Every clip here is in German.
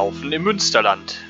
Laufen im Münsterland.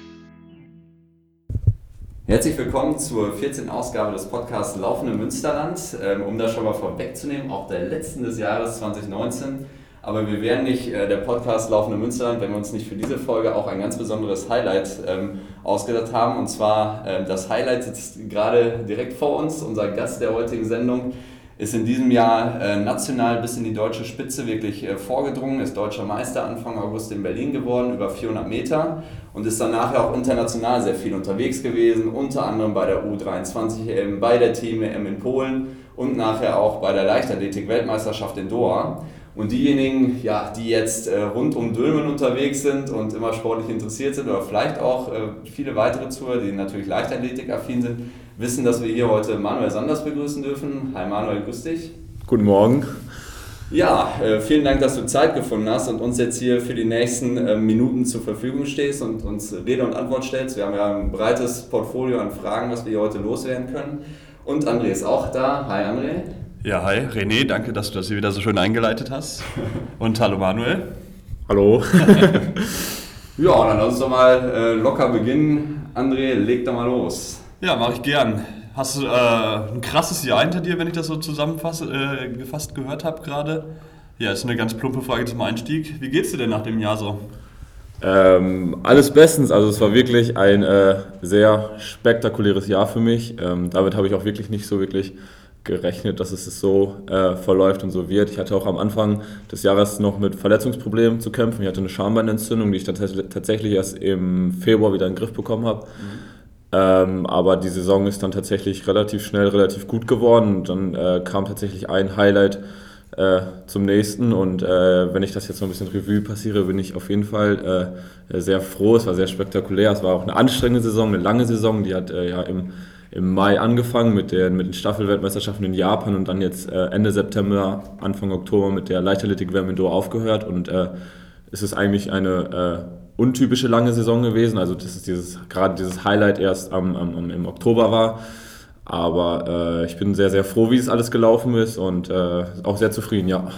Herzlich willkommen zur 14. Ausgabe des Podcasts Laufen im Münsterland. Ähm, um das schon mal vorwegzunehmen, auch der letzten des Jahres 2019. Aber wir wären nicht äh, der Podcast Laufen im Münsterland, wenn wir uns nicht für diese Folge auch ein ganz besonderes Highlight ähm, ausgedacht haben. Und zwar, äh, das Highlight sitzt gerade direkt vor uns, unser Gast der heutigen Sendung ist in diesem Jahr äh, national bis in die deutsche Spitze wirklich äh, vorgedrungen, ist deutscher Meister Anfang August in Berlin geworden, über 400 Meter und ist dann nachher auch international sehr viel unterwegs gewesen, unter anderem bei der U23 EM, bei der Team EM in Polen und nachher auch bei der Leichtathletik-Weltmeisterschaft in Doha. Und diejenigen, ja, die jetzt äh, rund um Dülmen unterwegs sind und immer sportlich interessiert sind oder vielleicht auch äh, viele weitere Zuhörer, die natürlich Leichtathletik-affin sind, wissen, dass wir hier heute Manuel Sanders begrüßen dürfen. Hi Manuel, grüß dich. Guten Morgen. Ja, äh, vielen Dank, dass du Zeit gefunden hast und uns jetzt hier für die nächsten äh, Minuten zur Verfügung stehst und uns Rede und Antwort stellst. Wir haben ja ein breites Portfolio an Fragen, was wir hier heute loswerden können. Und André ist auch da. Hi André. Ja, hi René, danke, dass du das hier wieder so schön eingeleitet hast. Und hallo Manuel. Hallo. ja, dann lass uns doch mal äh, locker beginnen. André, leg doch mal los. Ja, mache ich gern. Hast du äh, ein krasses Jahr hinter dir, wenn ich das so zusammengefasst äh, gehört habe gerade? Ja, ist eine ganz plumpe Frage zum Einstieg. Wie geht's dir denn nach dem Jahr so? Ähm, alles bestens. Also es war wirklich ein äh, sehr spektakuläres Jahr für mich. Ähm, damit habe ich auch wirklich nicht so wirklich gerechnet, dass es so äh, verläuft und so wird. Ich hatte auch am Anfang des Jahres noch mit Verletzungsproblemen zu kämpfen. Ich hatte eine Schambeinentzündung, die ich dann tatsächlich erst im Februar wieder in den Griff bekommen habe. Mhm. Ähm, aber die Saison ist dann tatsächlich relativ schnell, relativ gut geworden. Dann äh, kam tatsächlich ein Highlight äh, zum nächsten. Und äh, wenn ich das jetzt noch ein bisschen Revue passiere, bin ich auf jeden Fall äh, sehr froh. Es war sehr spektakulär. Es war auch eine anstrengende Saison, eine lange Saison. Die hat äh, ja im, im Mai angefangen mit, der, mit den Staffelweltmeisterschaften in Japan und dann jetzt äh, Ende September, Anfang Oktober mit der Leichtathletik-WM aufgehört. Und es ist eigentlich eine untypische lange Saison gewesen. Also das ist dieses, gerade dieses Highlight erst am, am, im Oktober war. Aber äh, ich bin sehr, sehr froh, wie es alles gelaufen ist und äh, auch sehr zufrieden, ja.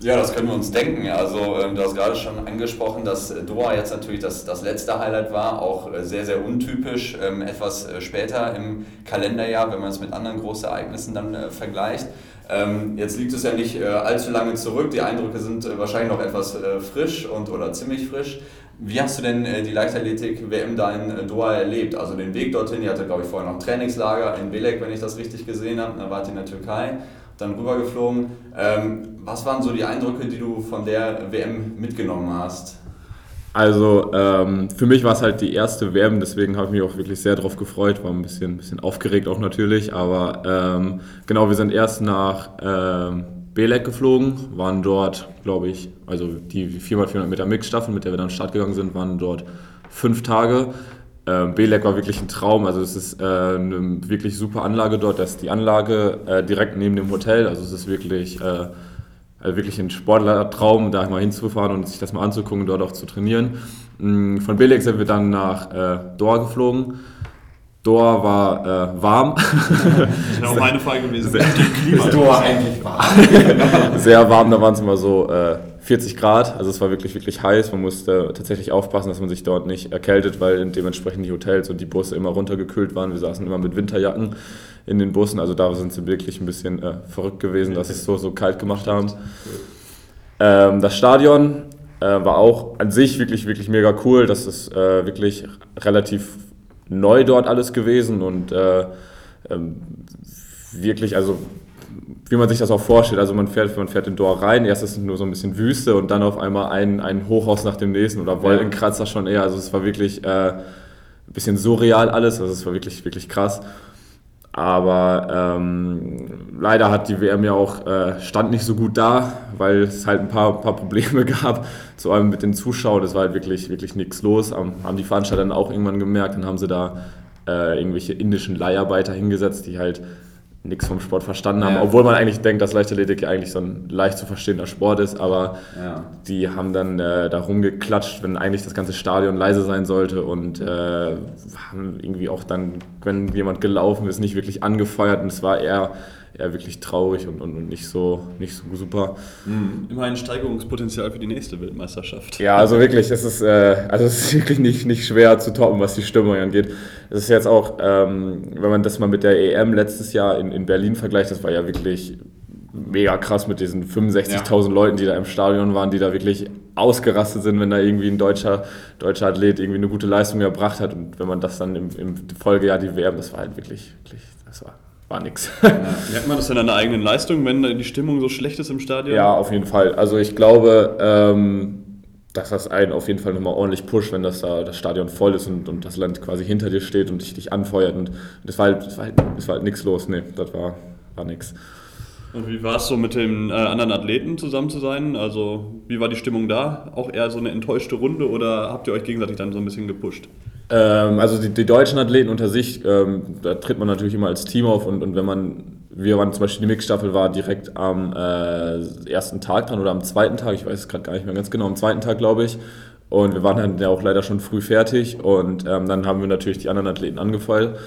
Ja, das können wir uns denken. Also ähm, du hast gerade schon angesprochen, dass Doha jetzt natürlich das, das letzte Highlight war, auch äh, sehr, sehr untypisch, ähm, etwas äh, später im Kalenderjahr, wenn man es mit anderen Großereignissen dann äh, vergleicht. Ähm, jetzt liegt es ja nicht äh, allzu lange zurück. Die Eindrücke sind äh, wahrscheinlich noch etwas äh, frisch und oder ziemlich frisch. Wie hast du denn äh, die Leichtathletik-WM da in äh, Doha erlebt? Also den Weg dorthin, ihr hattet glaube ich vorher noch ein Trainingslager in Belek, wenn ich das richtig gesehen habe. Dann wart ihr in der Türkei, dann rübergeflogen. Ähm, was waren so die Eindrücke, die du von der WM mitgenommen hast? Also ähm, für mich war es halt die erste WM, deswegen habe ich mich auch wirklich sehr darauf gefreut, war ein bisschen, bisschen aufgeregt auch natürlich, aber ähm, genau, wir sind erst nach ähm, Belek geflogen, waren dort, glaube ich, also die 4x400 Meter Mixstaffel, mit der wir dann Start gegangen sind, waren dort fünf Tage. Ähm, Belek war wirklich ein Traum, also es ist äh, eine wirklich super Anlage dort, das ist die Anlage äh, direkt neben dem Hotel, also es ist wirklich... Äh, also wirklich ein Sportlertraum, da mal hinzufahren und sich das mal anzugucken und dort auch zu trainieren. Mm, von Belek sind wir dann nach äh, Doha geflogen. Doha war äh, warm. Das wäre auch meine Frage gewesen. Sehr, ist Doha eigentlich warm? Sehr warm, da waren es immer so äh, 40 Grad. Also es war wirklich, wirklich heiß. Man musste tatsächlich aufpassen, dass man sich dort nicht erkältet, weil dementsprechend die Hotels und die Busse immer runtergekühlt waren. Wir saßen immer mit Winterjacken in den Bussen. Also da sind sie wirklich ein bisschen äh, verrückt gewesen, dass sie es so, so kalt gemacht haben. Ähm, das Stadion äh, war auch an sich wirklich, wirklich mega cool. Das ist äh, wirklich relativ neu dort alles gewesen und äh, ähm, wirklich, also wie man sich das auch vorstellt. Also man fährt, man fährt in Dor rein, erst ist es nur so ein bisschen Wüste und dann auf einmal ein, ein Hochhaus nach dem nächsten oder Wolkenkratzer schon eher. Also es war wirklich äh, ein bisschen surreal alles, also es war wirklich, wirklich krass. Aber ähm, leider hat die WM ja auch, äh, stand nicht so gut da, weil es halt ein paar, paar Probleme gab, vor allem mit den Zuschauern. Das war halt wirklich, wirklich nichts los. Haben die Veranstalter dann auch irgendwann gemerkt, dann haben sie da äh, irgendwelche indischen Leiharbeiter hingesetzt, die halt nichts vom Sport verstanden haben, ja. obwohl man eigentlich denkt, dass Leichtathletik eigentlich so ein leicht zu verstehender Sport ist, aber ja. die haben dann äh, da rumgeklatscht, wenn eigentlich das ganze Stadion leise sein sollte und äh, haben irgendwie auch dann, wenn jemand gelaufen ist, nicht wirklich angefeuert und es war eher, ja wirklich traurig und, und, und nicht, so, nicht so super. Mhm. Immerhin Steigerungspotenzial für die nächste Weltmeisterschaft. Ja, also wirklich, es ist, äh, also es ist wirklich nicht, nicht schwer zu toppen, was die Stimmung angeht. Es ist jetzt auch, ähm, wenn man das mal mit der EM letztes Jahr in, in Berlin vergleicht, das war ja wirklich mega krass mit diesen 65.000 ja. Leuten, die da im Stadion waren, die da wirklich ausgerastet sind, wenn da irgendwie ein deutscher, deutscher Athlet irgendwie eine gute Leistung erbracht hat. Und wenn man das dann im, im Folgejahr die WM, das war halt wirklich, wirklich das war war nix. Ja. Merkt man das denn an der eigenen Leistung, wenn die Stimmung so schlecht ist im Stadion? Ja, auf jeden Fall. Also ich glaube, ähm, dass das einen auf jeden Fall nochmal ordentlich pusht, wenn das da das Stadion voll ist und, und das Land quasi hinter dir steht und dich, dich anfeuert. Und das war halt, das war halt, das war halt nichts los. Nee, das war, war nix. Und wie war es so mit den äh, anderen Athleten zusammen zu sein? Also wie war die Stimmung da? Auch eher so eine enttäuschte Runde oder habt ihr euch gegenseitig dann so ein bisschen gepusht? Ähm, also die, die, deutschen Athleten unter sich, ähm, da tritt man natürlich immer als Team auf und, und wenn man, wir waren zum Beispiel die Mixstaffel war direkt am äh, ersten Tag dran oder am zweiten Tag, ich weiß es gerade gar nicht mehr ganz genau, am zweiten Tag glaube ich. Und wir waren dann ja auch leider schon früh fertig und ähm, dann haben wir natürlich die anderen Athleten angefeuert.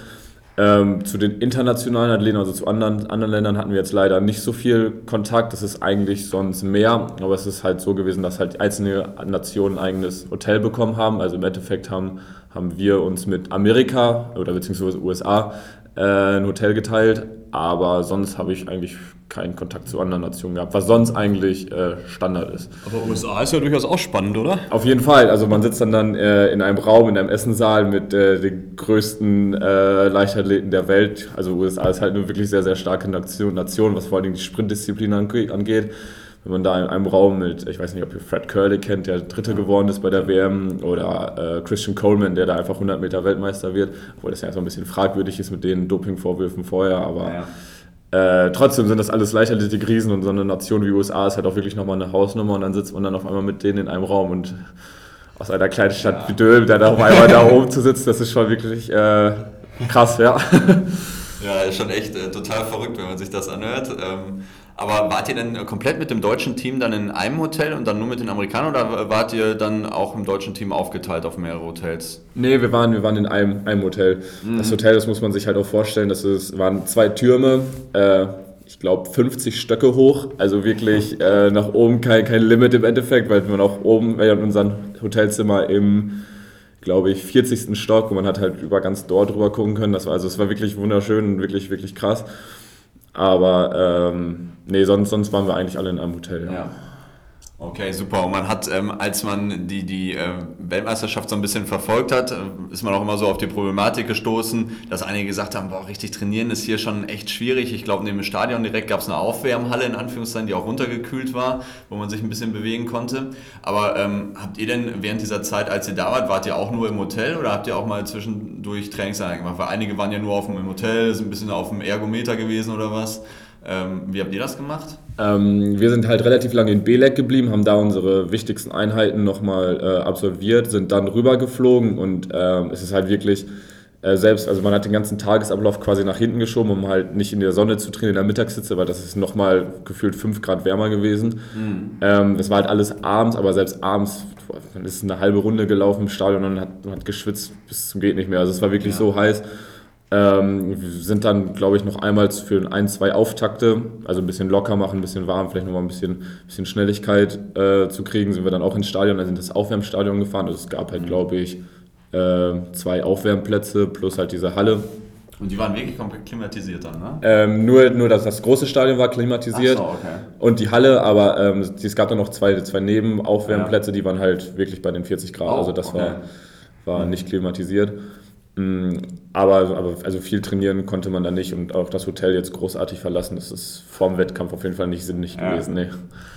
Ähm, zu den internationalen Athleten, also zu anderen, anderen Ländern, hatten wir jetzt leider nicht so viel Kontakt. Das ist eigentlich sonst mehr, aber es ist halt so gewesen, dass halt einzelne Nationen ein eigenes Hotel bekommen haben. Also im Endeffekt haben, haben wir uns mit Amerika oder beziehungsweise USA ein Hotel geteilt, aber sonst habe ich eigentlich keinen Kontakt zu anderen Nationen gehabt, was sonst eigentlich äh, Standard ist. Aber USA ist ja durchaus auch spannend, oder? Auf jeden Fall. Also man sitzt dann, dann äh, in einem Raum, in einem Essensaal mit äh, den größten äh, Leichtathleten der Welt. Also USA ist halt eine wirklich sehr, sehr starke Nation, Nation was vor allem die Sprintdisziplin angeht. Wenn man da in einem Raum mit, ich weiß nicht, ob ihr Fred Curley kennt, der Dritte geworden ist bei der WM, oder äh, Christian Coleman, der da einfach 100 Meter Weltmeister wird, obwohl das ja so ein bisschen fragwürdig ist mit den Dopingvorwürfen vorher, aber... Ja, äh, trotzdem sind das alles leichtathletik Riesen und so eine Nation wie USA ist halt auch wirklich nochmal eine Hausnummer und dann sitzt man dann auf einmal mit denen in einem Raum und aus einer kleinen Stadt ja. wie der da auf einmal da oben zu sitzen, das ist schon wirklich äh, krass, ja. Ja, ist schon echt äh, total verrückt, wenn man sich das anhört. Ähm, aber wart ihr denn komplett mit dem deutschen Team dann in einem Hotel und dann nur mit den Amerikanern oder wart ihr dann auch im deutschen Team aufgeteilt auf mehrere Hotels? Nee, wir waren, wir waren in einem, einem Hotel. Mhm. Das Hotel, das muss man sich halt auch vorstellen, das ist, waren zwei Türme, äh, ich glaube 50 Stöcke hoch, also wirklich äh, nach oben kein, kein Limit im Endeffekt, weil man auch oben, wir hatten unser Hotelzimmer im glaube ich, 40. Stock und man hat halt über ganz dort drüber gucken können. Das war, also es war wirklich wunderschön und wirklich, wirklich krass. Aber ähm, nee, sonst, sonst waren wir eigentlich alle in einem Hotel. Ja. Okay, super. Und man hat, ähm, als man die, die äh, Weltmeisterschaft so ein bisschen verfolgt hat, äh, ist man auch immer so auf die Problematik gestoßen, dass einige gesagt haben, boah, richtig trainieren ist hier schon echt schwierig. Ich glaube, neben dem Stadion direkt gab es eine Aufwärmhalle, in Anführungszeichen, die auch runtergekühlt war, wo man sich ein bisschen bewegen konnte. Aber ähm, habt ihr denn während dieser Zeit, als ihr da wart, wart ihr auch nur im Hotel oder habt ihr auch mal zwischendurch Trainingseinheiten gemacht? Weil einige waren ja nur auf dem Hotel, sind ein bisschen auf dem Ergometer gewesen oder was. Ähm, wie habt ihr das gemacht? Ähm, wir sind halt relativ lange in Belek geblieben, haben da unsere wichtigsten Einheiten nochmal äh, absolviert, sind dann rübergeflogen und ähm, es ist halt wirklich äh, selbst, also man hat den ganzen Tagesablauf quasi nach hinten geschoben, um halt nicht in der Sonne zu trainieren in der Mittagssitze, weil das ist nochmal gefühlt 5 Grad wärmer gewesen. Mhm. Ähm, das war halt alles abends, aber selbst abends, man ist eine halbe Runde gelaufen im Stadion und hat, man hat geschwitzt bis zum geht nicht mehr. Also es war wirklich ja. so heiß. Ähm, sind dann, glaube ich, noch einmal für ein, zwei Auftakte, also ein bisschen locker machen, ein bisschen warm, vielleicht nochmal ein bisschen, bisschen Schnelligkeit äh, zu kriegen, sind wir dann auch ins Stadion, dann sind das Aufwärmstadion gefahren. Also es gab halt, glaube ich, äh, zwei Aufwärmplätze plus halt diese Halle. Und die waren wirklich komplett klimatisiert dann, ne? Ähm, nur, nur dass das große Stadion war klimatisiert. So, okay. Und die Halle, aber ähm, es gab dann noch zwei, zwei Nebenaufwärmplätze, ja. die waren halt wirklich bei den 40 Grad. Oh, also das okay. war, war nicht klimatisiert. Mm, aber, aber also viel trainieren konnte man da nicht und auch das Hotel jetzt großartig verlassen. Das ist vorm Wettkampf auf jeden Fall nicht sinnig ja. gewesen. Nee.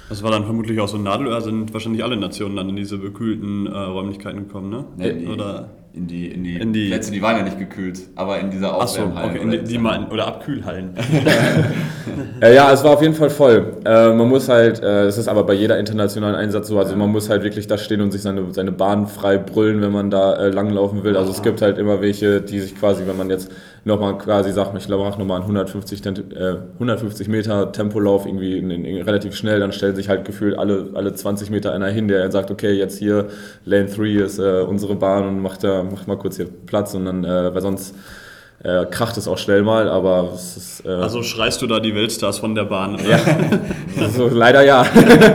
Das war dann vermutlich auch so ein Nadelöhr, sind wahrscheinlich alle Nationen dann in diese bekühlten äh, Räumlichkeiten gekommen, ne? Nee, Oder? In die, in die, in die Plätze, die waren ja nicht gekühlt, aber in dieser Aufwärmhalle. So, okay, oder, die, die mal, oder Abkühlhallen. ja, es war auf jeden Fall voll. Äh, man muss halt, äh, es ist aber bei jeder internationalen Einsatz so, also man muss halt wirklich da stehen und sich seine, seine Bahn frei brüllen, wenn man da äh, langlaufen will. Also es gibt halt immer welche, die sich quasi, wenn man jetzt nochmal quasi sagt, ich glaube, mach nochmal einen 150, äh, 150 Meter Tempolauf irgendwie in, in, in, relativ schnell, dann stellen sich halt gefühlt alle, alle 20 Meter einer hin, der sagt, okay, jetzt hier Lane 3 ist äh, unsere Bahn und macht da macht mal kurz hier Platz und dann, äh, weil sonst äh, kracht es auch schnell mal, aber es ist. Äh, also schreist du da die Weltstars von der Bahn? Ja, also, leider ja.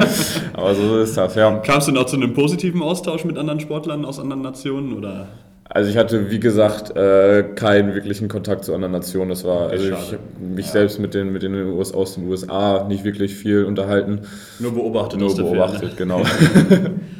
aber so ist das, ja. Kamst du noch zu einem positiven Austausch mit anderen Sportlern aus anderen Nationen oder? Also ich hatte, wie gesagt, äh, keinen wirklichen Kontakt zu anderen Nationen. Das war, also ich habe mich ja. selbst mit den, mit den US aus den USA nicht wirklich viel unterhalten. Nur beobachtet. Nur beobachtet, genau.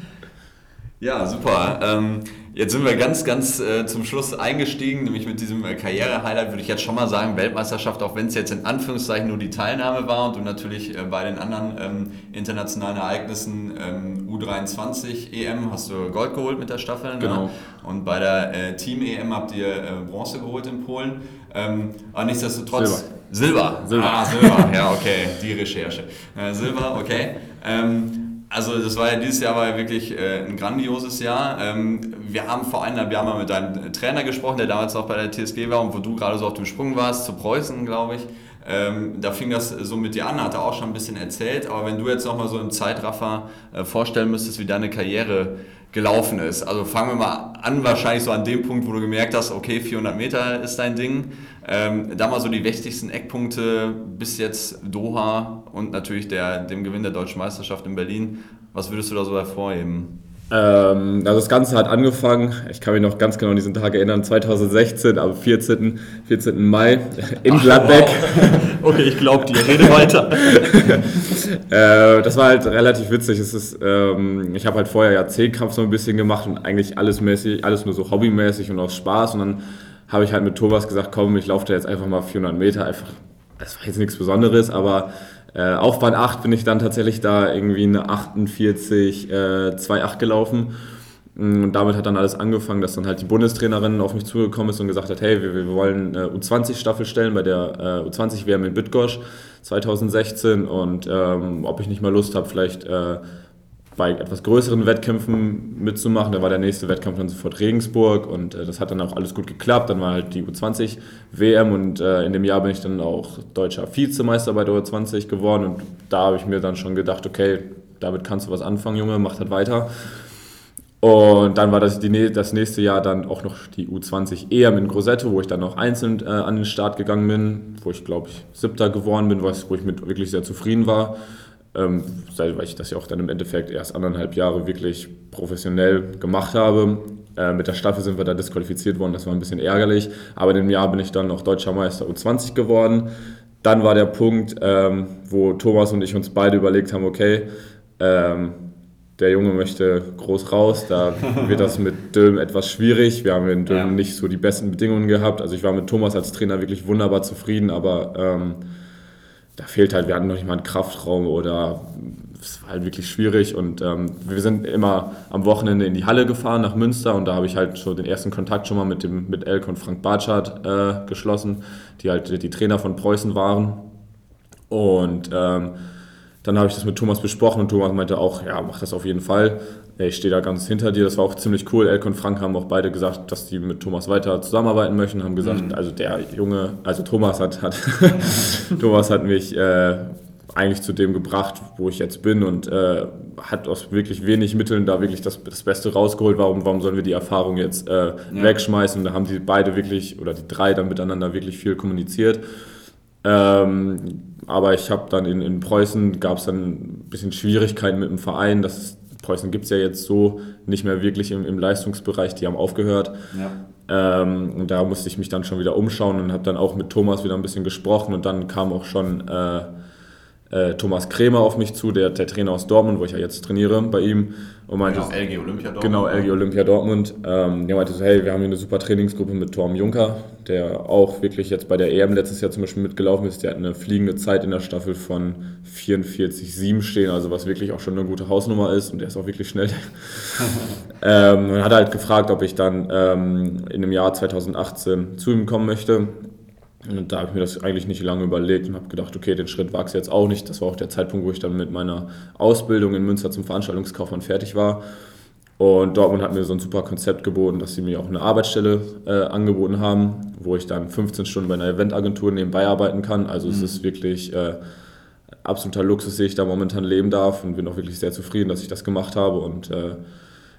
ja, super. Ähm, Jetzt sind wir ganz, ganz äh, zum Schluss eingestiegen, nämlich mit diesem äh, Karriere-Highlight würde ich jetzt schon mal sagen, Weltmeisterschaft, auch wenn es jetzt in Anführungszeichen nur die Teilnahme war und du natürlich äh, bei den anderen ähm, internationalen Ereignissen ähm, U23 EM hast du Gold geholt mit der Staffel. Ne? Genau. Ne? Und bei der äh, Team-EM habt ihr äh, Bronze geholt in Polen. Ähm, aber nichtsdestotrotz. Silber. Silber. Silber. Ah, Silber. ja, okay, die Recherche. Äh, Silber, okay. Ähm, also das war ja dieses Jahr war ja wirklich äh, ein grandioses Jahr. Ähm, wir haben vor eineinhalb Jahren mal mit deinem Trainer gesprochen, der damals auch bei der TSG war und wo du gerade so auf dem Sprung warst, zu Preußen, glaube ich. Ähm, da fing das so mit dir an, hat er auch schon ein bisschen erzählt. Aber wenn du jetzt nochmal so im Zeitraffer äh, vorstellen müsstest, wie deine Karriere gelaufen ist. Also fangen wir mal an, wahrscheinlich so an dem Punkt, wo du gemerkt hast, okay, 400 Meter ist dein Ding. Ähm, da mal so die wichtigsten Eckpunkte bis jetzt Doha und natürlich der, dem Gewinn der Deutschen Meisterschaft in Berlin. Was würdest du da so hervorheben? Ähm, also das Ganze hat angefangen, ich kann mich noch ganz genau an diesen Tag erinnern, 2016, am 14. 14. Mai in Gladbeck. wow. Okay, ich glaube dir, rede weiter. äh, das war halt relativ witzig. Es ist, ähm, ich habe halt vorher ja Zehnkampf so ein bisschen gemacht und eigentlich alles mäßig, alles nur so hobbymäßig und aus Spaß und dann habe ich halt mit Thomas gesagt, komm, ich laufe da jetzt einfach mal 400 Meter, einfach, das war jetzt nichts Besonderes, aber äh, auf Bahn 8 bin ich dann tatsächlich da irgendwie eine 48, äh, 2,8 gelaufen. Mm, und damit hat dann alles angefangen, dass dann halt die Bundestrainerin auf mich zugekommen ist und gesagt hat, hey, wir, wir wollen eine U20-Staffel stellen bei der äh, U20-WM in Bydgoszcz 2016 und ähm, ob ich nicht mal Lust habe, vielleicht äh, bei etwas größeren Wettkämpfen mitzumachen. Da war der nächste Wettkampf dann sofort Regensburg und äh, das hat dann auch alles gut geklappt. Dann war halt die U20 WM und äh, in dem Jahr bin ich dann auch deutscher Vizemeister bei der U20 geworden und da habe ich mir dann schon gedacht, okay, damit kannst du was anfangen, Junge, mach das weiter. Und dann war das, die, das nächste Jahr dann auch noch die U20 EM in Grosette, wo ich dann noch einzeln äh, an den Start gegangen bin, wo ich glaube ich siebter geworden bin, was, wo ich mit wirklich sehr zufrieden war ähm, weil ich das ja auch dann im Endeffekt erst anderthalb Jahre wirklich professionell gemacht habe. Äh, mit der Staffel sind wir da disqualifiziert worden, das war ein bisschen ärgerlich, aber in dem Jahr bin ich dann noch Deutscher Meister U20 geworden. Dann war der Punkt, ähm, wo Thomas und ich uns beide überlegt haben, okay, ähm, der Junge möchte groß raus, da wird das mit Dülm etwas schwierig. Wir haben in Dülm ja. nicht so die besten Bedingungen gehabt. Also ich war mit Thomas als Trainer wirklich wunderbar zufrieden, aber ähm, da fehlt halt, wir hatten noch nicht mal einen Kraftraum oder es war halt wirklich schwierig und ähm, wir sind immer am Wochenende in die Halle gefahren nach Münster und da habe ich halt schon den ersten Kontakt schon mal mit, dem, mit Elke und Frank Bartschat äh, geschlossen, die halt die Trainer von Preußen waren und ähm, dann habe ich das mit Thomas besprochen und Thomas meinte auch, ja, mach das auf jeden Fall ich stehe da ganz hinter dir. Das war auch ziemlich cool. Elke und Frank haben auch beide gesagt, dass die mit Thomas weiter zusammenarbeiten möchten. Haben gesagt, mhm. also der Junge, also Thomas hat, hat Thomas hat mich äh, eigentlich zu dem gebracht, wo ich jetzt bin und äh, hat aus wirklich wenig Mitteln da wirklich das, das Beste rausgeholt. Warum, warum sollen wir die Erfahrung jetzt äh, ja. wegschmeißen? Da haben die beide wirklich oder die drei dann miteinander wirklich viel kommuniziert. Ähm, aber ich habe dann in, in Preußen gab es dann ein bisschen Schwierigkeiten mit dem Verein, dass Preußen gibt es ja jetzt so nicht mehr wirklich im, im Leistungsbereich, die haben aufgehört. Ja. Ähm, und da musste ich mich dann schon wieder umschauen und habe dann auch mit Thomas wieder ein bisschen gesprochen und dann kam auch schon äh, äh, Thomas Krämer auf mich zu, der, der Trainer aus Dortmund, wo ich ja jetzt trainiere bei ihm. Und meinte, genau, LG Olympia Dortmund. Genau, LG Olympia Dortmund. Ähm, der meinte so, hey, wir haben hier eine super Trainingsgruppe mit Torm Juncker, der auch wirklich jetzt bei der EM letztes Jahr zum Beispiel mitgelaufen ist. Der hat eine fliegende Zeit in der Staffel von 44,7 stehen, also was wirklich auch schon eine gute Hausnummer ist und der ist auch wirklich schnell. ähm, und hat halt gefragt, ob ich dann ähm, in dem Jahr 2018 zu ihm kommen möchte. Und da habe ich mir das eigentlich nicht lange überlegt und habe gedacht, okay, den Schritt wagst du jetzt auch nicht. Das war auch der Zeitpunkt, wo ich dann mit meiner Ausbildung in Münster zum Veranstaltungskaufmann fertig war. Und Dortmund hat mir so ein super Konzept geboten, dass sie mir auch eine Arbeitsstelle äh, angeboten haben, wo ich dann 15 Stunden bei einer Eventagentur nebenbei arbeiten kann. Also mhm. es ist wirklich äh, absoluter Luxus, den ich da momentan leben darf und bin auch wirklich sehr zufrieden, dass ich das gemacht habe. Und äh,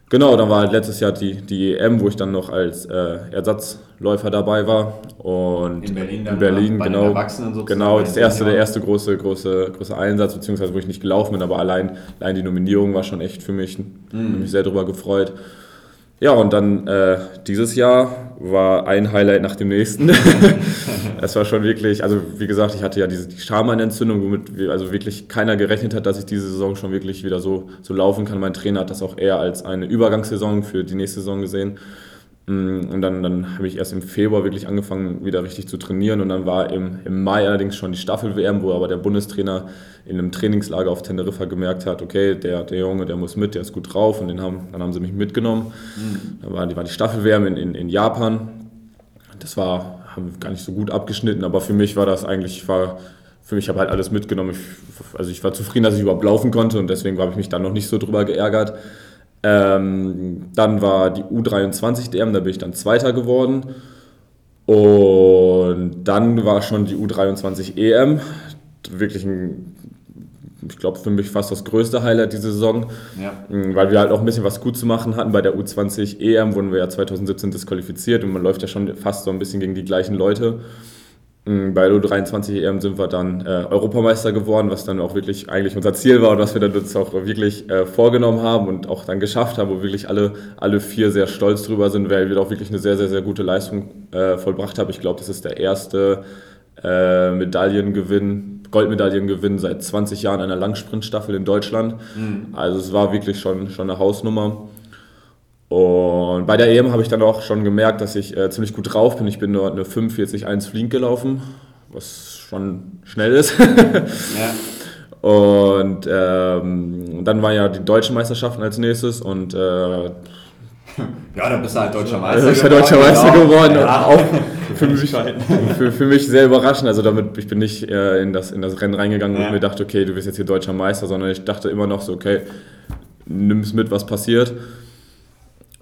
Genau, dann war halt letztes Jahr die, die EM, wo ich dann noch als äh, Ersatzläufer dabei war. Und In Berlin dann, in Berlin, genau. Erwachsenen sozusagen, Genau, das erste, der erste große, große, große Einsatz, beziehungsweise wo ich nicht gelaufen bin, aber allein, allein die Nominierung war schon echt für mich, Mhm. mich sehr darüber gefreut. Ja, und dann äh, dieses Jahr war ein Highlight nach dem nächsten. Es war schon wirklich, also wie gesagt, ich hatte ja diese die Schamheilentzündung, womit wir, also wirklich keiner gerechnet hat, dass ich diese Saison schon wirklich wieder so, so laufen kann. Mein Trainer hat das auch eher als eine Übergangssaison für die nächste Saison gesehen. Mm, Und dann, dann habe ich erst im Februar wirklich angefangen, wieder richtig zu trainieren. Und dann war im, im Mai allerdings schon die Staffel-WM, wo aber der Bundestrainer in einem Trainingslager auf Teneriffa gemerkt hat, okay, der, der Junge, der muss mit, der ist gut drauf. Und den haben, dann haben sie mich mitgenommen. Dann war die, war die Staffel-WM in, in, in Japan. Das war, haben wir gar nicht so gut abgeschnitten, aber für mich war das eigentlich, war, für mich habe halt alles mitgenommen. Ich, also ich war zufrieden, dass ich überhaupt laufen konnte und deswegen habe ich mich dann noch nicht so drüber geärgert. Ähm, dann war die U23 DM, da bin ich dann Zweiter geworden. Und dann war schon die U23 EM. Wirklich ein, ich glaube, für mich fast das größte Highlight diese Saison. Ja. Mm, Weil wir halt auch ein bisschen was gut zu machen hatten. Bei der U20 EM wurden wir ja 2017 disqualifiziert und man läuft ja schon fast so ein bisschen gegen die gleichen Leute. Mm, Bei der U23 EM sind wir dann äh, Europameister geworden, was dann auch wirklich eigentlich unser Ziel war und was wir dann uns auch wirklich äh, vorgenommen haben und auch dann geschafft haben, wo wirklich alle, alle vier sehr stolz drüber sind, weil wir auch wirklich eine sehr, sehr, sehr gute Leistung äh, vollbracht haben. Ich glaube, das ist der erste äh, Medaillengewinn, Goldmedaillengewinn seit 20 Jahren einer Langsprintstaffel in Deutschland. Also es war wirklich schon, schon eine Hausnummer. Und bei der EM habe ich dann auch schon gemerkt, dass ich äh, ziemlich gut drauf bin. Ich bin dort eine 45-1 fliegend gelaufen, was schon schnell ist. Ja. und ähm, dann waren ja die deutschen Meisterschaften als nächstes und äh, ja, dann bist du halt deutscher Meister. also ich bin deutscher Meister genau. geworden Ja. auch für mich, für, für mich sehr überraschend. Also damit, ich bin nicht äh, in, das, in das Rennen reingegangen Ja. und mir dachte, okay, du bist jetzt hier deutscher Meister, sondern ich dachte immer noch so, okay, nimm's mit, was passiert.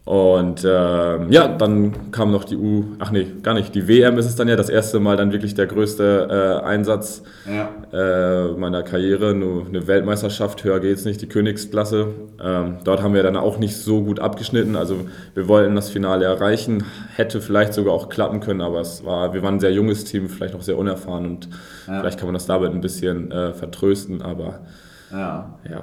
Und ähm, ja, dann kam noch die U, ach nee, gar nicht, die WM ist es dann ja, das erste Mal dann wirklich der größte äh, Einsatz Ja. äh, meiner Karriere, nur eine Weltmeisterschaft, höher geht's nicht, die Königsklasse. Ähm, dort haben wir dann auch nicht so gut abgeschnitten, also wir wollten das Finale erreichen, hätte vielleicht sogar auch klappen können, aber es war, wir waren ein sehr junges Team, vielleicht auch sehr unerfahren und Ja. vielleicht kann man das damit ein bisschen äh, vertrösten, aber Ja. ja.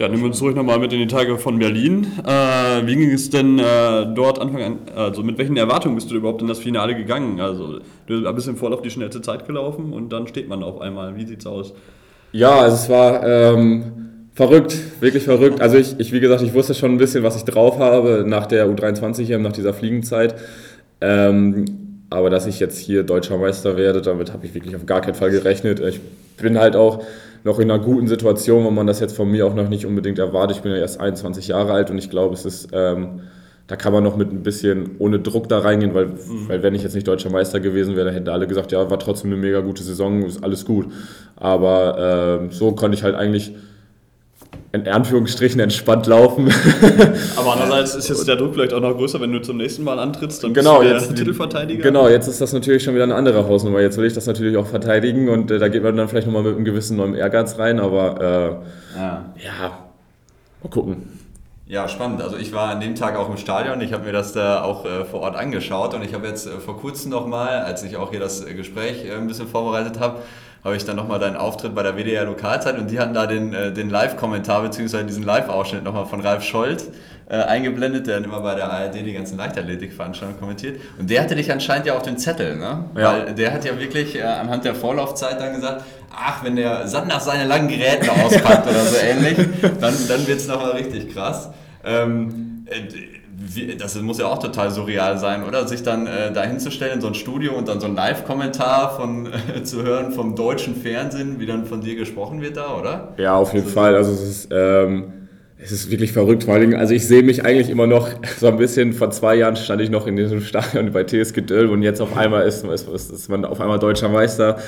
Ja, nehmen wir uns zurück nochmal mit in die Tage von Berlin. Äh, wie ging es denn äh, dort Anfang an, also mit welchen Erwartungen bist du überhaupt in das Finale gegangen? Also du bist im Vorlauf die schnellste Zeit gelaufen und dann steht man auf einmal. Wie sieht's aus? Ja, also es war ähm, verrückt, wirklich verrückt. Also ich, ich, wie gesagt, ich wusste schon ein bisschen, was ich drauf habe nach der U23 EM, nach dieser Fliegenzeit. Ähm, aber dass ich jetzt hier deutscher Meister werde, damit habe ich wirklich auf gar keinen Fall gerechnet. Ich bin halt auch noch in einer guten Situation, wo man das jetzt von mir auch noch nicht unbedingt erwartet. Ich bin ja erst 21 Jahre alt und ich glaube, es ist, ähm, da kann man noch mit ein bisschen ohne Druck da reingehen, weil, weil wenn ich jetzt nicht deutscher Meister gewesen wäre, dann hätten alle gesagt, ja, war trotzdem eine mega gute Saison, ist alles gut. Aber ähm, so konnte ich halt eigentlich in Anführungsstrichen entspannt laufen. Aber andererseits ist jetzt der Druck vielleicht auch noch größer, wenn du zum nächsten Mal antrittst, dann Genau, bist du jetzt Titelverteidiger. Genau, jetzt ist das natürlich schon wieder eine andere Hausnummer. Jetzt will ich das natürlich auch verteidigen und äh, da geht man dann vielleicht nochmal mit einem gewissen neuen Ehrgeiz rein, aber Ja. äh, ja, mal gucken. Ja, spannend. Also ich war an dem Tag auch im Stadion. Ich habe mir das da auch äh, vor Ort angeschaut und ich habe jetzt äh, vor kurzem nochmal, als ich auch hier das äh, Gespräch äh, ein bisschen vorbereitet habe, habe ich dann nochmal deinen Auftritt bei der WDR Lokalzeit und die hatten da den, äh, den Live-Kommentar bzw. diesen Live-Ausschnitt nochmal von Ralf Scholz äh, eingeblendet, der dann immer bei der ARD die ganzen Leichtathletik-Veranstaltungen kommentiert. Und der hatte dich anscheinend ja auf dem Zettel, ne? Ja. Weil der hat ja wirklich äh, anhand der Vorlaufzeit dann gesagt, ach, wenn der Sanders seine langen Geräte auspackt oder so ähnlich, dann, dann wird es nochmal richtig krass. Ähm, äh, wie, das muss ja auch total surreal sein, oder? Sich dann äh, da hinzustellen in so ein Studio und dann so ein Live-Kommentar von äh, zu hören vom deutschen Fernsehen, wie dann von dir gesprochen wird da, oder? Ja, auf jeden Fall. Also es ist, ähm, es ist wirklich verrückt. Vor allen also ich sehe mich eigentlich immer noch so ein bisschen, vor zwei Jahren stand ich noch in diesem Stadion bei TSG Dölm und jetzt auf einmal ist, ist, ist man auf einmal deutscher Meister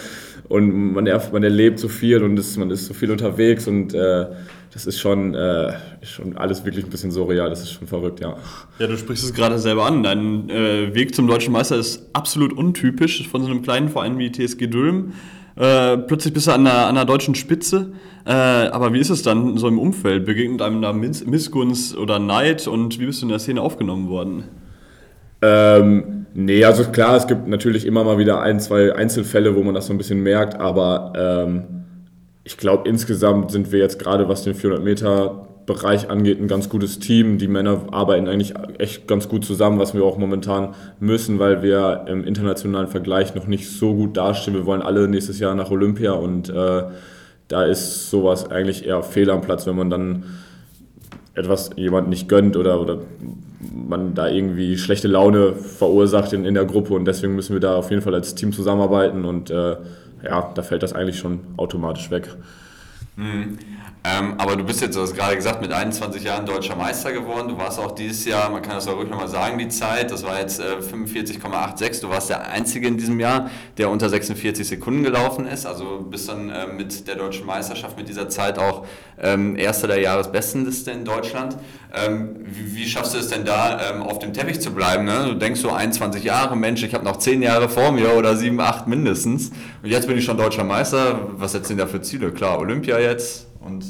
und man, man erlebt so viel und ist, man ist so viel unterwegs und äh, das ist schon, äh, schon alles wirklich ein bisschen surreal. Das ist schon verrückt, ja. Ja, du sprichst es gerade selber an. Dein äh, Weg zum deutschen Meister ist absolut untypisch von so einem kleinen Verein wie TSG Dülm. Äh, plötzlich bist du an einer, an einer deutschen Spitze. Äh, aber wie ist es dann so im Umfeld? Begegnet einem da Miss Missgunst oder Neid und wie bist du in der Szene aufgenommen worden? Ähm, nee, also klar, es gibt natürlich immer mal wieder ein, zwei Einzelfälle, wo man das so ein bisschen merkt, aber ähm, ich glaube, insgesamt sind wir jetzt gerade, was den 400 Meter Bereich angeht, ein ganz gutes Team. Die Männer arbeiten eigentlich echt ganz gut zusammen, was wir auch momentan müssen, weil wir im internationalen Vergleich noch nicht so gut dastehen. Wir wollen alle nächstes Jahr nach Olympia und äh, da ist sowas eigentlich eher fehl am Platz, wenn man dann etwas jemand nicht gönnt oder, oder man da irgendwie schlechte Laune verursacht in, in der Gruppe und deswegen müssen wir da auf jeden Fall als Team zusammenarbeiten und äh, ja, da fällt das eigentlich schon automatisch weg. Mhm. Ähm, aber du bist jetzt, du hast gerade gesagt, mit 21 Jahren deutscher Meister geworden. Du warst auch dieses Jahr, man kann das auch ruhig nochmal sagen, die Zeit, das war jetzt äh, 45,86. Du warst der Einzige in diesem Jahr, der unter 46 Sekunden gelaufen ist. Also bist dann äh, mit der deutschen Meisterschaft mit dieser Zeit auch ähm, Erster der Jahresbestenliste in Deutschland. Ähm, wie, wie, schaffst du es denn da, ähm, auf dem Teppich zu bleiben? Ne? Du denkst so 21 Jahre, Mensch, ich habe noch 10 Jahre vor mir oder 7, 8 mindestens. Und jetzt bin ich schon deutscher Meister. Was setzt denn da für Ziele? Klar, Olympia jetzt und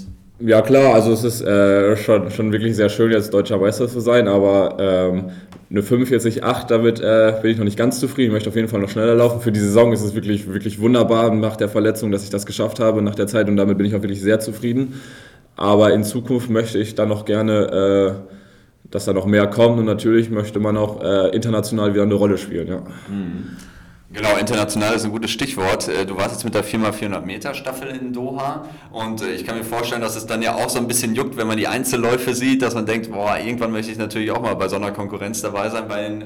ja klar, also es ist äh, schon, schon wirklich sehr schön, jetzt deutscher Meister zu sein, aber ähm, eine 45,8, damit äh, bin ich noch nicht ganz zufrieden. Ich möchte auf jeden Fall noch schneller laufen. Für die Saison ist es wirklich, wirklich wunderbar nach der Verletzung, dass ich das geschafft habe, nach der Zeit und damit bin ich auch wirklich sehr zufrieden. Aber in Zukunft möchte ich dann noch gerne, äh, dass da noch mehr kommt und natürlich möchte man auch äh, international wieder eine Rolle spielen. Ja. Mhm. Genau, international ist ein gutes Stichwort. Äh, du warst jetzt mit der 4x400 Meter Staffel in Doha und äh, ich kann mir vorstellen, dass es dann ja auch so ein bisschen juckt, wenn man die Einzelläufe sieht, dass man denkt, boah, irgendwann möchte ich natürlich auch mal bei so einer Konkurrenz dabei sein, bei den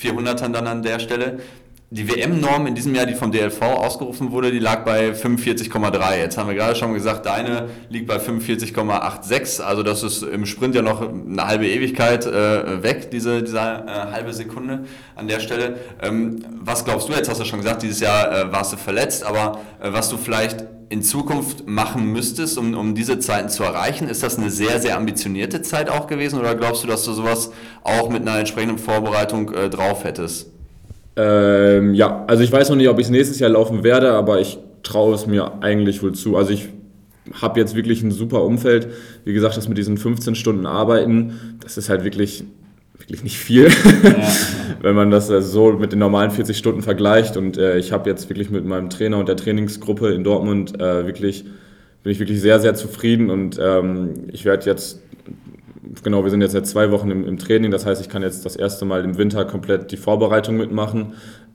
400ern äh, dann an der Stelle die WM-Norm in diesem Jahr, die vom DLV ausgerufen wurde, die lag bei 45,3. Jetzt haben wir gerade schon gesagt, deine liegt bei 45,86. Also das ist im Sprint ja noch eine halbe Ewigkeit äh, weg, diese, diese äh, halbe Sekunde an der Stelle. Ähm, was glaubst du, jetzt hast du schon gesagt, dieses Jahr äh, warst du verletzt, aber äh, was du vielleicht in Zukunft machen müsstest, um, um diese Zeiten zu erreichen? Ist das eine sehr, sehr ambitionierte Zeit auch gewesen oder glaubst du, dass du sowas auch mit einer entsprechenden Vorbereitung äh, drauf hättest? Ähm, ja, also ich weiß noch nicht, ob ich es nächstes Jahr laufen werde, aber ich traue es mir eigentlich wohl zu. Also ich habe jetzt wirklich ein super Umfeld. Wie gesagt, das mit diesen 15 Stunden Arbeiten, das ist halt wirklich, wirklich nicht viel, ja. wenn man das äh, so mit den normalen 40 Stunden vergleicht. Und äh, ich habe jetzt wirklich mit meinem Trainer und der Trainingsgruppe in Dortmund äh, wirklich, bin ich wirklich sehr, sehr zufrieden und ähm, ich werde jetzt genau, wir sind jetzt seit zwei Wochen im, im, Training, das heißt, ich kann jetzt das erste Mal im Winter komplett die Vorbereitung mitmachen.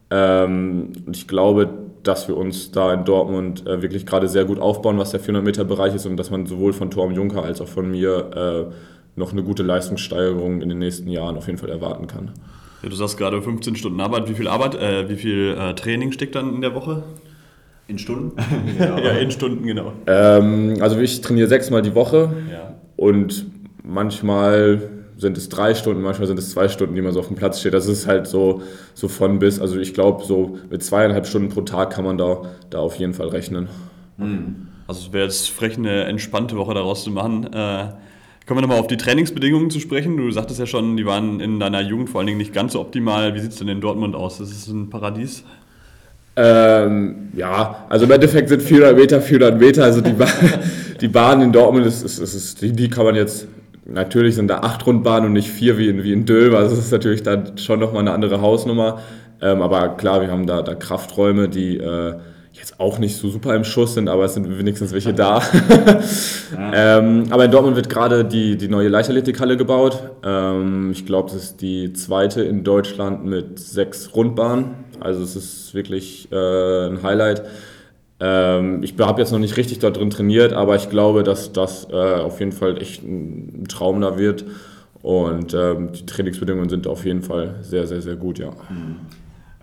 Ähm, und ich glaube, dass wir uns da in Dortmund äh, wirklich gerade sehr gut aufbauen, was der 400-Meter-Bereich ist und dass man sowohl von Torm Juncker als auch von mir äh, noch eine gute Leistungssteigerung in den nächsten Jahren auf jeden Fall erwarten kann. Ja, du sagst gerade 15 Stunden Arbeit. Wie viel Arbeit, äh, wie viel äh, Training steckt dann in der Woche? In Stunden? ja, in Stunden, genau. Ähm, also ich trainiere sechsmal die Woche ja. und manchmal sind es drei Stunden, manchmal sind es zwei Stunden, die man so auf dem Platz steht. Das ist halt so, so von bis. Also ich glaube, so mit zweieinhalb Stunden pro Tag kann man da, da auf jeden Fall rechnen. Mhm. Also es wäre jetzt frech, eine entspannte Woche daraus zu machen. Äh, kommen wir nochmal auf die Trainingsbedingungen zu sprechen. Du sagtest ja schon, die waren in deiner Jugend vor allen Dingen nicht ganz so optimal. Wie sieht es denn in Dortmund aus? Das ist ein Paradies? Ähm, ja, also im Endeffekt sind 400 Meter 400 Meter. Also die, ba die Bahn in Dortmund, ist, ist, ist, die, die kann man jetzt Natürlich sind da acht Rundbahnen und nicht vier wie in, wie in Döl, also das ist natürlich dann schon nochmal eine andere Hausnummer. Ähm, aber klar, wir haben da, da Krafträume, die äh, jetzt auch nicht so super im Schuss sind, aber es sind wenigstens welche da. ähm, aber in Dortmund wird gerade die, die neue Leichtathletikhalle gebaut. Ähm, ich glaube, das ist die zweite in Deutschland mit sechs Rundbahnen. Also es ist wirklich äh, ein Highlight. Ähm, ich habe jetzt noch nicht richtig dort drin trainiert, aber ich glaube, dass das äh, auf jeden Fall echt ein Traum da wird. Und ähm, die Trainingsbedingungen sind auf jeden Fall sehr, sehr, sehr gut, ja. Mhm.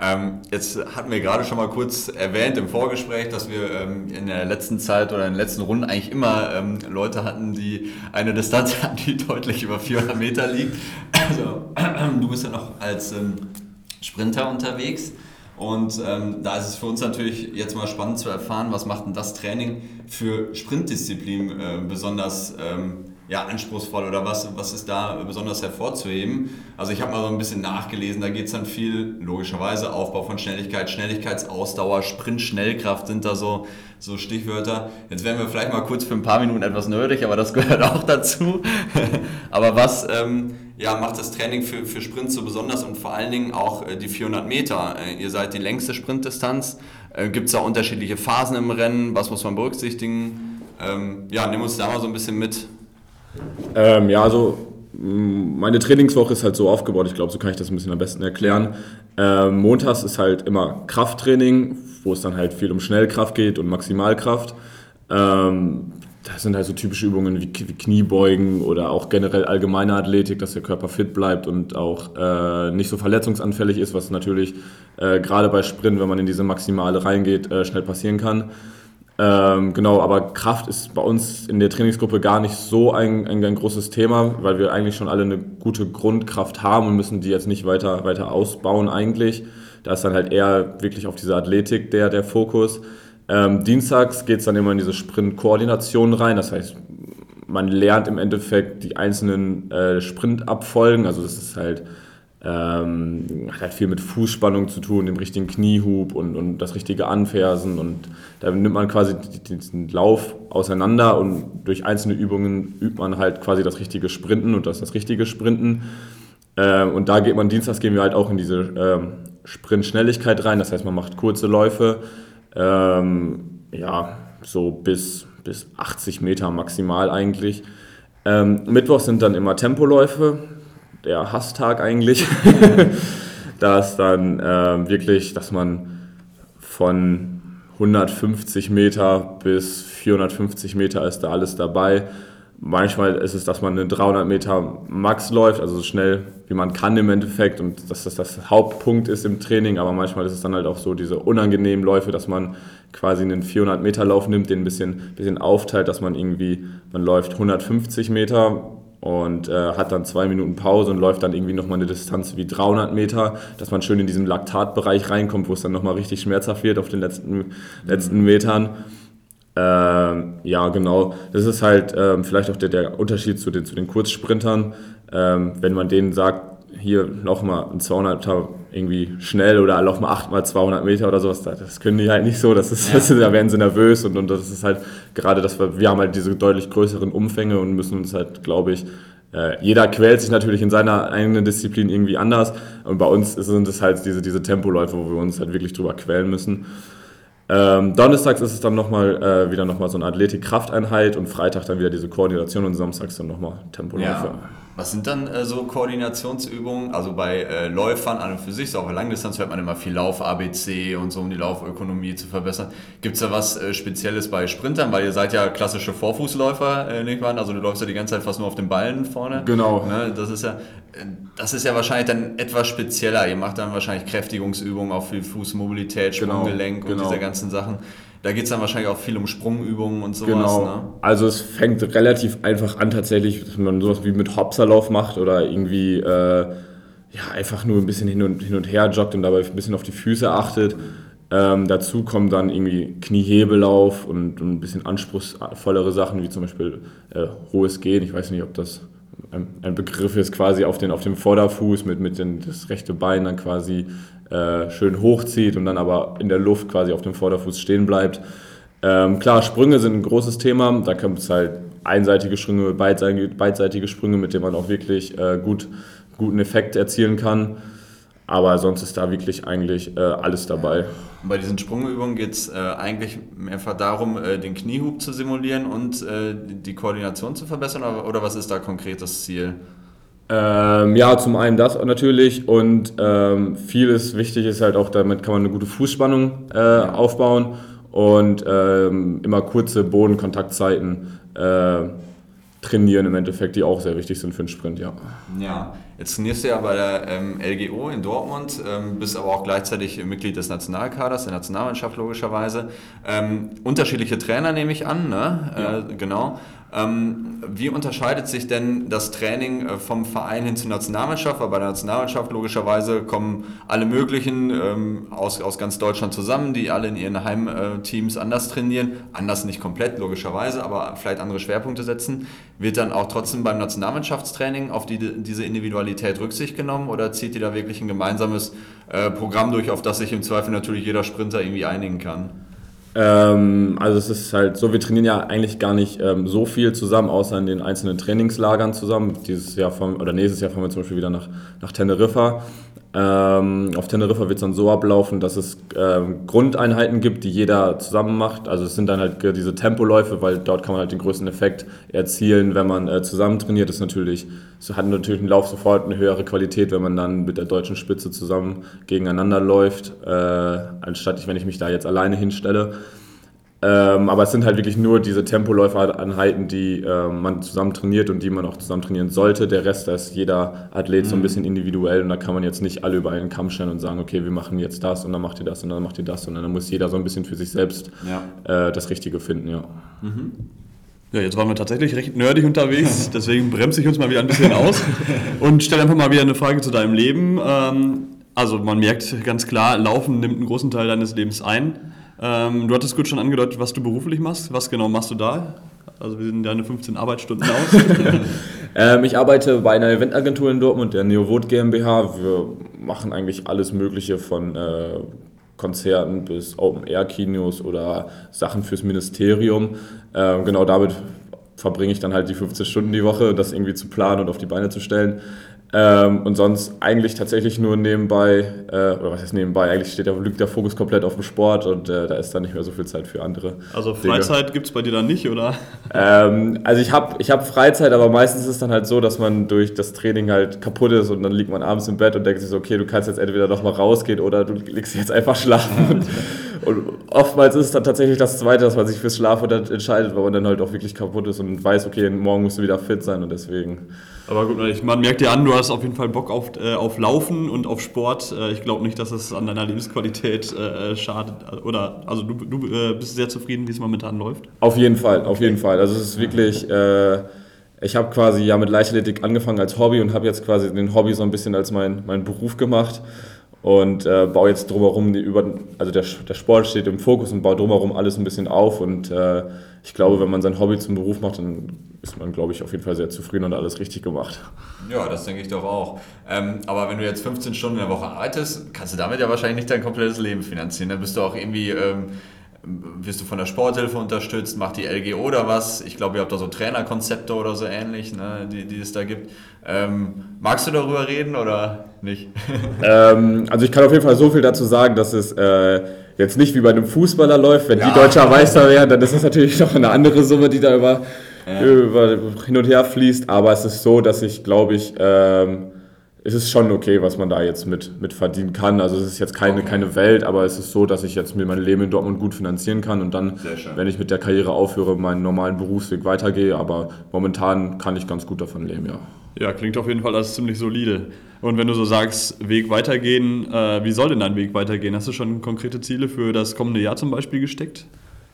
Ähm, jetzt hatten wir gerade schon mal kurz erwähnt im Vorgespräch, dass wir ähm, in der letzten Zeit oder in den letzten Runden eigentlich immer ähm, Leute hatten, die eine Distanz hatten, die deutlich über 400 Meter liegt. Also, du bist ja noch als ähm, Sprinter unterwegs. Und ähm, da ist es für uns natürlich jetzt mal spannend zu erfahren, was macht denn das Training für Sprintdisziplin äh, besonders ähm, ja, anspruchsvoll oder was, was ist da besonders hervorzuheben? Also ich habe mal so ein bisschen nachgelesen, da geht es dann viel, logischerweise, Aufbau von Schnelligkeit, Schnelligkeitsausdauer, Sprint, Schnellkraft sind da so, so Stichwörter. Jetzt werden wir vielleicht mal kurz für ein paar Minuten etwas nerdig, aber das gehört auch dazu. aber was ähm, ja, macht das Training für, für Sprints so besonders und vor allen Dingen auch äh, die 400 Meter? Äh, ihr seid die längste Sprintdistanz. Äh, Gibt es da unterschiedliche Phasen im Rennen? Was muss man berücksichtigen? Ähm, ja, nimm uns da mal so ein bisschen mit. Ähm, ja, also meine Trainingswoche ist halt so aufgebaut, ich glaube, so kann ich das ein bisschen am besten erklären. Ähm, montags ist halt immer Krafttraining, wo es dann halt viel um Schnellkraft geht und Maximalkraft. Ähm, das sind halt so typische Übungen wie, Kniebeugen oder auch generell allgemeine Athletik, dass der Körper fit bleibt und auch äh, nicht so verletzungsanfällig ist, was natürlich äh, gerade bei Sprint, wenn man in diese Maximale reingeht, äh, schnell passieren kann. Ähm, genau, aber Kraft ist bei uns in der Trainingsgruppe gar nicht so ein, ein, ein, großes Thema, weil wir eigentlich schon alle eine gute Grundkraft haben und müssen die jetzt nicht weiter, weiter ausbauen eigentlich. Da ist dann halt eher wirklich auf diese Athletik der, der Fokus. Ähm, dienstags geht es dann immer in diese Sprint-Koordination rein, das heißt, man lernt im Endeffekt die einzelnen äh, Sprintabfolgen, also das ist halt ähm, hat halt viel mit Fußspannung zu tun, dem richtigen Kniehub und, und das richtige Anfersen. Und da nimmt man quasi diesen Lauf auseinander und durch einzelne Übungen übt man halt quasi das richtige Sprinten und das das richtige Sprinten. Ähm, und da geht man, dienstags gehen wir halt auch in diese ähm, Sprintschnelligkeit rein. Das heißt, man macht kurze Läufe, ähm, ja, so bis, bis 80 Meter maximal eigentlich. Ähm, Mittwoch sind dann immer Tempoläufe der Hasstag eigentlich. da ist dann äh, wirklich, dass man von 150 Meter bis 450 Meter ist da alles dabei. Manchmal ist es, dass man eine 300 Meter Max läuft, also so schnell wie man kann im Endeffekt und dass das das Hauptpunkt ist im Training, aber manchmal ist es dann halt auch so diese unangenehmen Läufe, dass man quasi einen 400 Meter Lauf nimmt, den ein bisschen, bisschen aufteilt, dass man irgendwie, man läuft 150 Meter und äh, hat dann zwei Minuten Pause und läuft dann irgendwie nochmal eine Distanz wie 300 Meter, dass man schön in diesen Laktatbereich reinkommt, wo es dann nochmal richtig schmerzhaft wird auf den letzten, letzten Metern. Ähm, ja, genau. Das ist halt ähm, vielleicht auch der, der Unterschied zu den, zu den Kurzsprintern. Ähm, wenn man denen sagt, hier nochmal ein 200 irgendwie schnell oder noch mal 8 mal 200 Meter oder sowas, das können die halt nicht so, das ist, ja. das, da werden sie nervös und, und das ist halt gerade, dass wir, wir haben halt diese deutlich größeren Umfänge und müssen uns halt, glaube ich, äh, jeder quält sich natürlich in seiner eigenen Disziplin irgendwie anders und bei uns sind es halt diese, diese Tempoläufe, wo wir uns halt wirklich drüber quälen müssen. Ähm, Donnerstags ist es dann nochmal äh, wieder nochmal so eine Athletik-Krafteinheit und Freitag dann wieder diese Koordination und samstags dann nochmal Tempoläufe. Ja. Was sind dann äh, so Koordinationsübungen? Also bei äh, Läufern an und für sich, so auf der Langdistanz hört man immer viel Lauf, ABC und so, um die Laufökonomie zu verbessern. Gibt es da was äh, Spezielles bei Sprintern? Weil ihr seid ja klassische Vorfußläufer, äh, nicht wahr? Also du läufst ja die ganze Zeit fast nur auf den Ballen vorne. Genau. Ne? Das, ist ja, das ist ja wahrscheinlich dann etwas spezieller. Ihr macht dann wahrscheinlich Kräftigungsübungen, auch viel Fußmobilität, genau, Sprunggelenk genau, und genau. diese ganzen Sachen. Da geht es dann wahrscheinlich auch viel um Sprungübungen und sowas. Genau. Ne? Also es fängt relativ einfach an tatsächlich, dass man sowas wie mit Hopserlauf macht oder irgendwie äh, ja, einfach nur ein bisschen hin und, hin und her joggt und dabei ein bisschen auf die Füße achtet. Ähm, dazu kommen dann irgendwie Kniehebellauf und, und, ein bisschen anspruchsvollere Sachen, wie zum Beispiel äh, hohes Gehen. Ich weiß nicht, ob das ein, ein, Begriff ist, quasi auf, den, auf dem Vorderfuß mit, mit den, das rechte Bein dann quasi äh, schön hochzieht und dann aber in der Luft quasi auf dem Vorderfuß stehen bleibt. Ähm, klar, Sprünge sind ein großes Thema. Da gibt es halt einseitige Sprünge, beidseitige, Sprünge, mit denen man auch wirklich äh, gut, guten Effekt erzielen kann. Aber sonst ist da wirklich eigentlich äh, alles dabei. Bei diesen Sprungübungen geht es äh, eigentlich einfach darum, äh, den Kniehub zu simulieren und äh, die Koordination zu verbessern? Oder, oder was ist da konkret das Ziel? Ähm, ja, zum einen das natürlich und ähm, vieles wichtig ist halt auch, damit kann man eine gute Fußspannung äh, aufbauen und ähm, immer kurze Bodenkontaktzeiten äh, trainieren im Endeffekt, die auch sehr wichtig sind für den Sprint, ja. Ja, jetzt trainierst du ja bei der ähm, LGO in Dortmund, ähm, bist aber auch gleichzeitig Mitglied des Nationalkaders, der Nationalmannschaft logischerweise. Ähm, unterschiedliche Trainer nehme ich an, ne? Ja. Äh, genau. Ähm, wie unterscheidet sich denn das Training äh, vom Verein hin zur Nationalmannschaft? Weil bei der Nationalmannschaft logischerweise kommen alle möglichen ähm, aus, aus ganz Deutschland zusammen, die alle in ihren Heimteams anders trainieren. Anders nicht komplett, logischerweise, aber vielleicht andere Schwerpunkte setzen. Wird dann auch trotzdem beim Nationalmannschaftstraining auf die, diese Individualität Rücksicht genommen oder zieht ihr da wirklich ein gemeinsames äh, Programm durch, auf das sich im Zweifel natürlich jeder Sprinter irgendwie einigen kann? Ähm, also es ist halt so, wir trainieren ja eigentlich gar nicht ähm, so viel zusammen, außer in den einzelnen Trainingslagern zusammen. Dieses Jahr vom, oder nächstes Jahr fahren wir zum Beispiel wieder nach, nach Teneriffa. Ähm, auf Teneriffa wird es dann so ablaufen, dass es ähm, Grundeinheiten gibt, die jeder zusammen macht. Also es sind dann halt diese Tempoläufe, weil dort kann man halt den größten Effekt erzielen, wenn man äh, zusammen trainiert. Das ist natürlich, so hat natürlich ein Lauf sofort eine höhere Qualität, wenn man dann mit der deutschen Spitze zusammen gegeneinander läuft, äh, anstatt ich, wenn ich mich da jetzt alleine hinstelle. Ähm, aber es sind halt wirklich nur diese Tempoläuferanheiten, die äh, man zusammen trainiert und die man auch zusammen trainieren sollte. Der Rest, da ist jeder Athlet so ein mhm. bisschen individuell und da kann man jetzt nicht alle über einen Kamm stellen und sagen, okay, wir machen jetzt das und dann macht ihr das und dann macht ihr das, sondern dann muss jeder so ein bisschen für sich selbst ja. äh, das Richtige finden, ja. Mhm. Ja, jetzt waren wir tatsächlich recht nerdig unterwegs, deswegen bremse ich uns mal wieder ein bisschen aus und stelle einfach mal wieder eine Frage zu deinem Leben. Ähm, also man merkt ganz klar, Laufen nimmt einen großen Teil deines Lebens ein. Ähm, du hattest gut schon angedeutet, was du beruflich machst. Was genau machst du da? Also wie sehen deine 15 Arbeitsstunden aus? ähm, ich arbeite bei einer Eventagentur in Dortmund, der Neovot GmbH. Wir machen eigentlich alles Mögliche von äh, Konzerten bis Open-Air-Kinos oder Sachen fürs Ministerium. Ähm, genau damit verbringe ich dann halt die 15 Stunden die Woche, das irgendwie zu planen und auf die Beine zu stellen. Ähm, und sonst eigentlich tatsächlich nur nebenbei, äh, oder was heißt nebenbei, eigentlich steht der, liegt der Fokus komplett auf dem Sport und äh, da ist dann nicht mehr so viel Zeit für andere. Also Freizeit gibt es bei dir dann nicht, oder? Ähm, also ich habe ich hab Freizeit, aber meistens ist es dann halt so, dass man durch das Training halt kaputt ist und dann liegt man abends im Bett und denkt sich so, okay, du kannst jetzt entweder noch mal rausgehen oder du legst jetzt einfach schlafen. und oftmals ist es dann tatsächlich das Zweite, dass man sich fürs Schlafen entscheidet, weil man dann halt auch wirklich kaputt ist und weiß, okay, morgen musst du wieder fit sein und deswegen... Aber gut, man merkt dir an, du hast auf jeden Fall Bock auf, äh, auf Laufen und auf Sport. Äh, ich glaube nicht, dass es an deiner Lebensqualität äh, schadet. Oder also du, du äh, bist sehr zufrieden, wie es momentan läuft? Auf jeden Fall, auf jeden Fall. Also es ist wirklich. Äh, ich habe quasi ja mit Leichtathletik angefangen als Hobby und habe jetzt quasi den Hobby so ein bisschen als mein, mein Beruf gemacht und äh, baue jetzt drumherum die über also der, der Sport steht im Fokus und baue drumherum alles ein bisschen auf und äh, ich glaube, wenn man sein Hobby zum Beruf macht, dann ist man, glaube ich, auf jeden Fall sehr zufrieden und alles richtig gemacht. Ja, das denke ich doch auch. Ähm, aber wenn du jetzt 15 Stunden in der Woche arbeitest, kannst du damit ja wahrscheinlich nicht dein komplettes Leben finanzieren. Dann bist du auch irgendwie, ähm, wirst du von der Sporthilfe unterstützt, macht die LGO oder was? Ich glaube, ihr habt da so Trainerkonzepte oder so ähnlich, ne, die, die es da gibt. Ähm, magst du darüber reden oder nicht? Ähm, also ich kann auf jeden Fall so viel dazu sagen, dass es... Äh, jetzt nicht wie bei einem Fußballer läuft, wenn ja. die deutscher Meister wären, dann ist das natürlich noch eine andere Summe, die da über, ja. über hin und her fließt. Aber es ist so, dass ich glaube ich, ähm, es ist schon okay, was man da jetzt mit, mit verdienen kann. Also es ist jetzt keine, okay. keine Welt, aber es ist so, dass ich jetzt mir mein Leben in Dortmund gut finanzieren kann und dann, wenn ich mit der Karriere aufhöre, meinen normalen Berufsweg weitergehe. Aber momentan kann ich ganz gut davon leben, ja. Ja, klingt auf jeden Fall als ziemlich solide. Und wenn du so sagst, Weg weitergehen, äh, wie soll denn dein Weg weitergehen? Hast du schon konkrete Ziele für das kommende Jahr zum Beispiel gesteckt?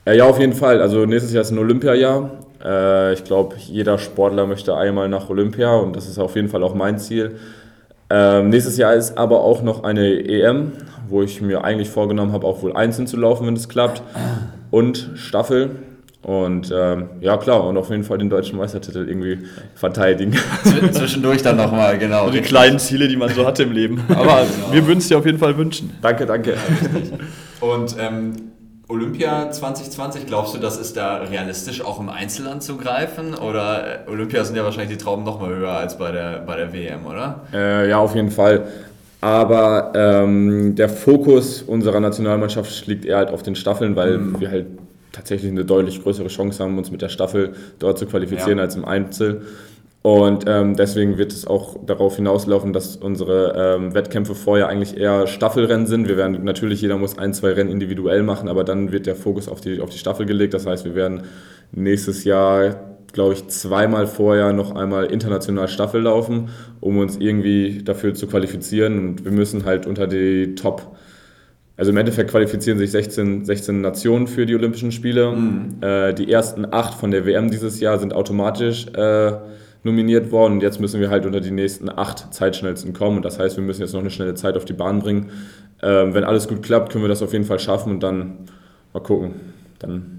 Ja, ja auf jeden Fall. Also nächstes Jahr ist ein Olympiajahr. Äh, ich glaube, jeder Sportler möchte einmal nach Olympia und das ist auf jeden Fall auch mein Ziel. Ähm, nächstes Jahr ist aber auch noch eine EM, wo ich mir eigentlich vorgenommen habe, auch wohl einzeln zu laufen, wenn es klappt. Und Staffel. Und ähm, ja, klar, und auf jeden Fall den deutschen Meistertitel irgendwie verteidigen. Zwischendurch dann nochmal, genau. Und die kleinen Ziele, die man so hatte im Leben. Aber genau. wir würden es dir auf jeden Fall wünschen. Danke, danke. Und ähm, Olympia 2020, glaubst du, das ist da realistisch auch im Einzel anzugreifen? Oder äh, Olympia sind ja wahrscheinlich die Trauben nochmal höher als bei der, bei der WM, oder? Äh, ja, auf jeden Fall. Aber ähm, der Fokus unserer Nationalmannschaft liegt eher halt auf den Staffeln, weil mhm. wir halt tatsächlich eine deutlich größere Chance haben, uns mit der Staffel dort zu qualifizieren ja. als im Einzel. Und ähm, deswegen wird es auch darauf hinauslaufen, dass unsere ähm, Wettkämpfe vorher eigentlich eher Staffelrennen sind. Wir werden natürlich, jeder muss ein, zwei Rennen individuell machen, aber dann wird der Fokus auf die, auf die Staffel gelegt. Das heißt, wir werden nächstes Jahr, glaube ich, zweimal vorher noch einmal international Staffel laufen, um uns irgendwie dafür zu qualifizieren. Und wir müssen halt unter die Top Also im Endeffekt qualifizieren sich 16, 16 Nationen für die Olympischen Spiele. Mhm. Äh, die ersten acht von der WM dieses Jahr sind automatisch äh, nominiert worden und jetzt müssen wir halt unter die nächsten acht Zeitschnellsten kommen. Und das heißt, wir müssen jetzt noch eine schnelle Zeit auf die Bahn bringen. Ähm, wenn alles gut klappt, können wir das auf jeden Fall schaffen und dann mal gucken. Dann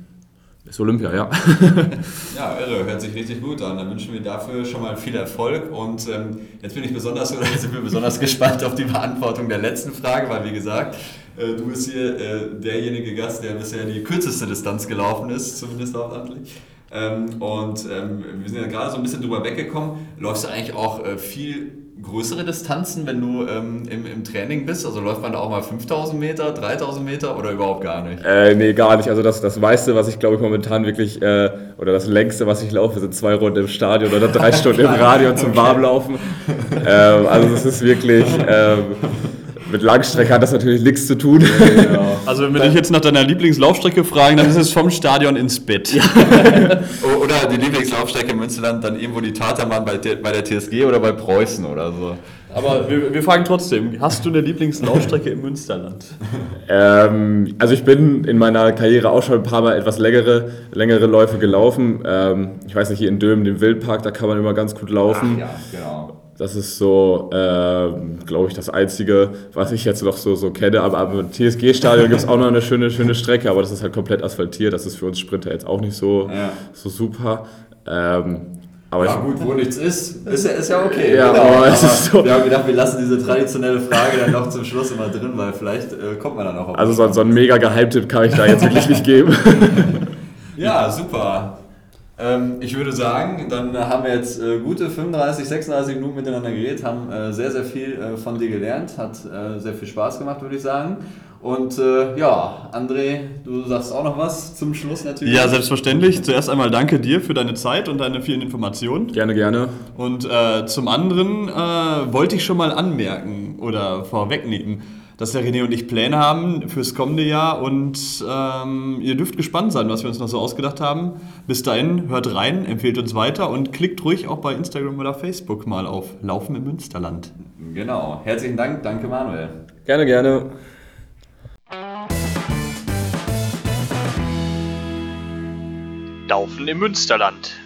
ist Olympia, ja. Ja, irre, hört sich richtig gut an. Dann wünschen wir dafür schon mal viel Erfolg. Und ähm, jetzt bin ich besonders, oder sind wir besonders gespannt auf die Beantwortung der letzten Frage, weil wie gesagt, äh, du bist hier äh, derjenige Gast, der bisher die kürzeste Distanz gelaufen ist, zumindest hauptamtlich. Ähm, und ähm, wir sind ja gerade so ein bisschen drüber weggekommen. Läufst du eigentlich auch äh, viel größere Distanzen, wenn du ähm, im, im Training bist? Also läuft man da auch mal 5000 Meter, 3000 Meter oder überhaupt gar nicht? Äh, nee, gar nicht. Also das, das meiste, was ich glaube ich momentan wirklich, äh, oder das längste, was ich laufe, sind zwei Runden im Stadion oder drei Stunden im Radio zum Warmlaufen. Ähm, also das ist wirklich, ähm, mit Langstrecke hat das natürlich nichts zu tun. Also wenn wir dich jetzt nach deiner Lieblingslaufstrecke fragen, dann ist es vom Stadion ins Bett. O- Oder die Lieblingslaufstrecke im Münsterland, dann irgendwo die Tatermann bei, der- bei der TSG oder bei Preußen oder so. Aber wir, wir fragen trotzdem, hast du eine Lieblingslaufstrecke im Münsterland? Ähm, also ich bin in meiner Karriere auch schon ein paar Mal etwas längere, längere Läufe gelaufen. Ähm, ich weiß nicht, hier in Dömen, dem Wildpark, da kann man immer ganz gut laufen. ja, genau. Das ist so, ähm, glaube ich, das Einzige, was ich jetzt noch so, so kenne. Aber, im TSG-Stadion gibt es auch noch eine schöne, schöne Strecke, aber das ist halt komplett asphaltiert. Das ist für uns Sprinter jetzt auch nicht so, Ja. so super. Ähm, aber Ja ich, gut, wo nichts ist, ist ja, ist ja okay. Ja, genau. aber es ist so- Wir haben gedacht, wir lassen diese traditionelle Frage dann noch zum Schluss immer drin, weil vielleicht äh, kommt man dann auch auf also so, so einen mega Geheimtipp kann ich da jetzt wirklich nicht geben. Ja, super. Ähm, ich würde sagen, dann haben wir jetzt äh, gute 35, 36 Minuten miteinander geredet, haben äh, sehr, sehr viel äh, von dir gelernt, hat äh, sehr viel Spaß gemacht, würde ich sagen. Und äh, ja, André, du sagst auch noch was zum Schluss natürlich. Ja, selbstverständlich. Zuerst einmal danke dir für deine Zeit und deine vielen Informationen. gerne, gerne. Und äh, zum anderen äh, wollte ich schon mal anmerken oder vorwegnehmen, dass der René und ich Pläne haben fürs kommende Jahr und ähm, ihr dürft gespannt sein, was wir uns noch so ausgedacht haben. Bis dahin, hört rein, empfehlt uns weiter und klickt ruhig auch bei Instagram oder Facebook mal auf Laufen im Münsterland. Genau. Herzlichen Dank, danke Manuel. Gerne, gerne. Laufen im Münsterland.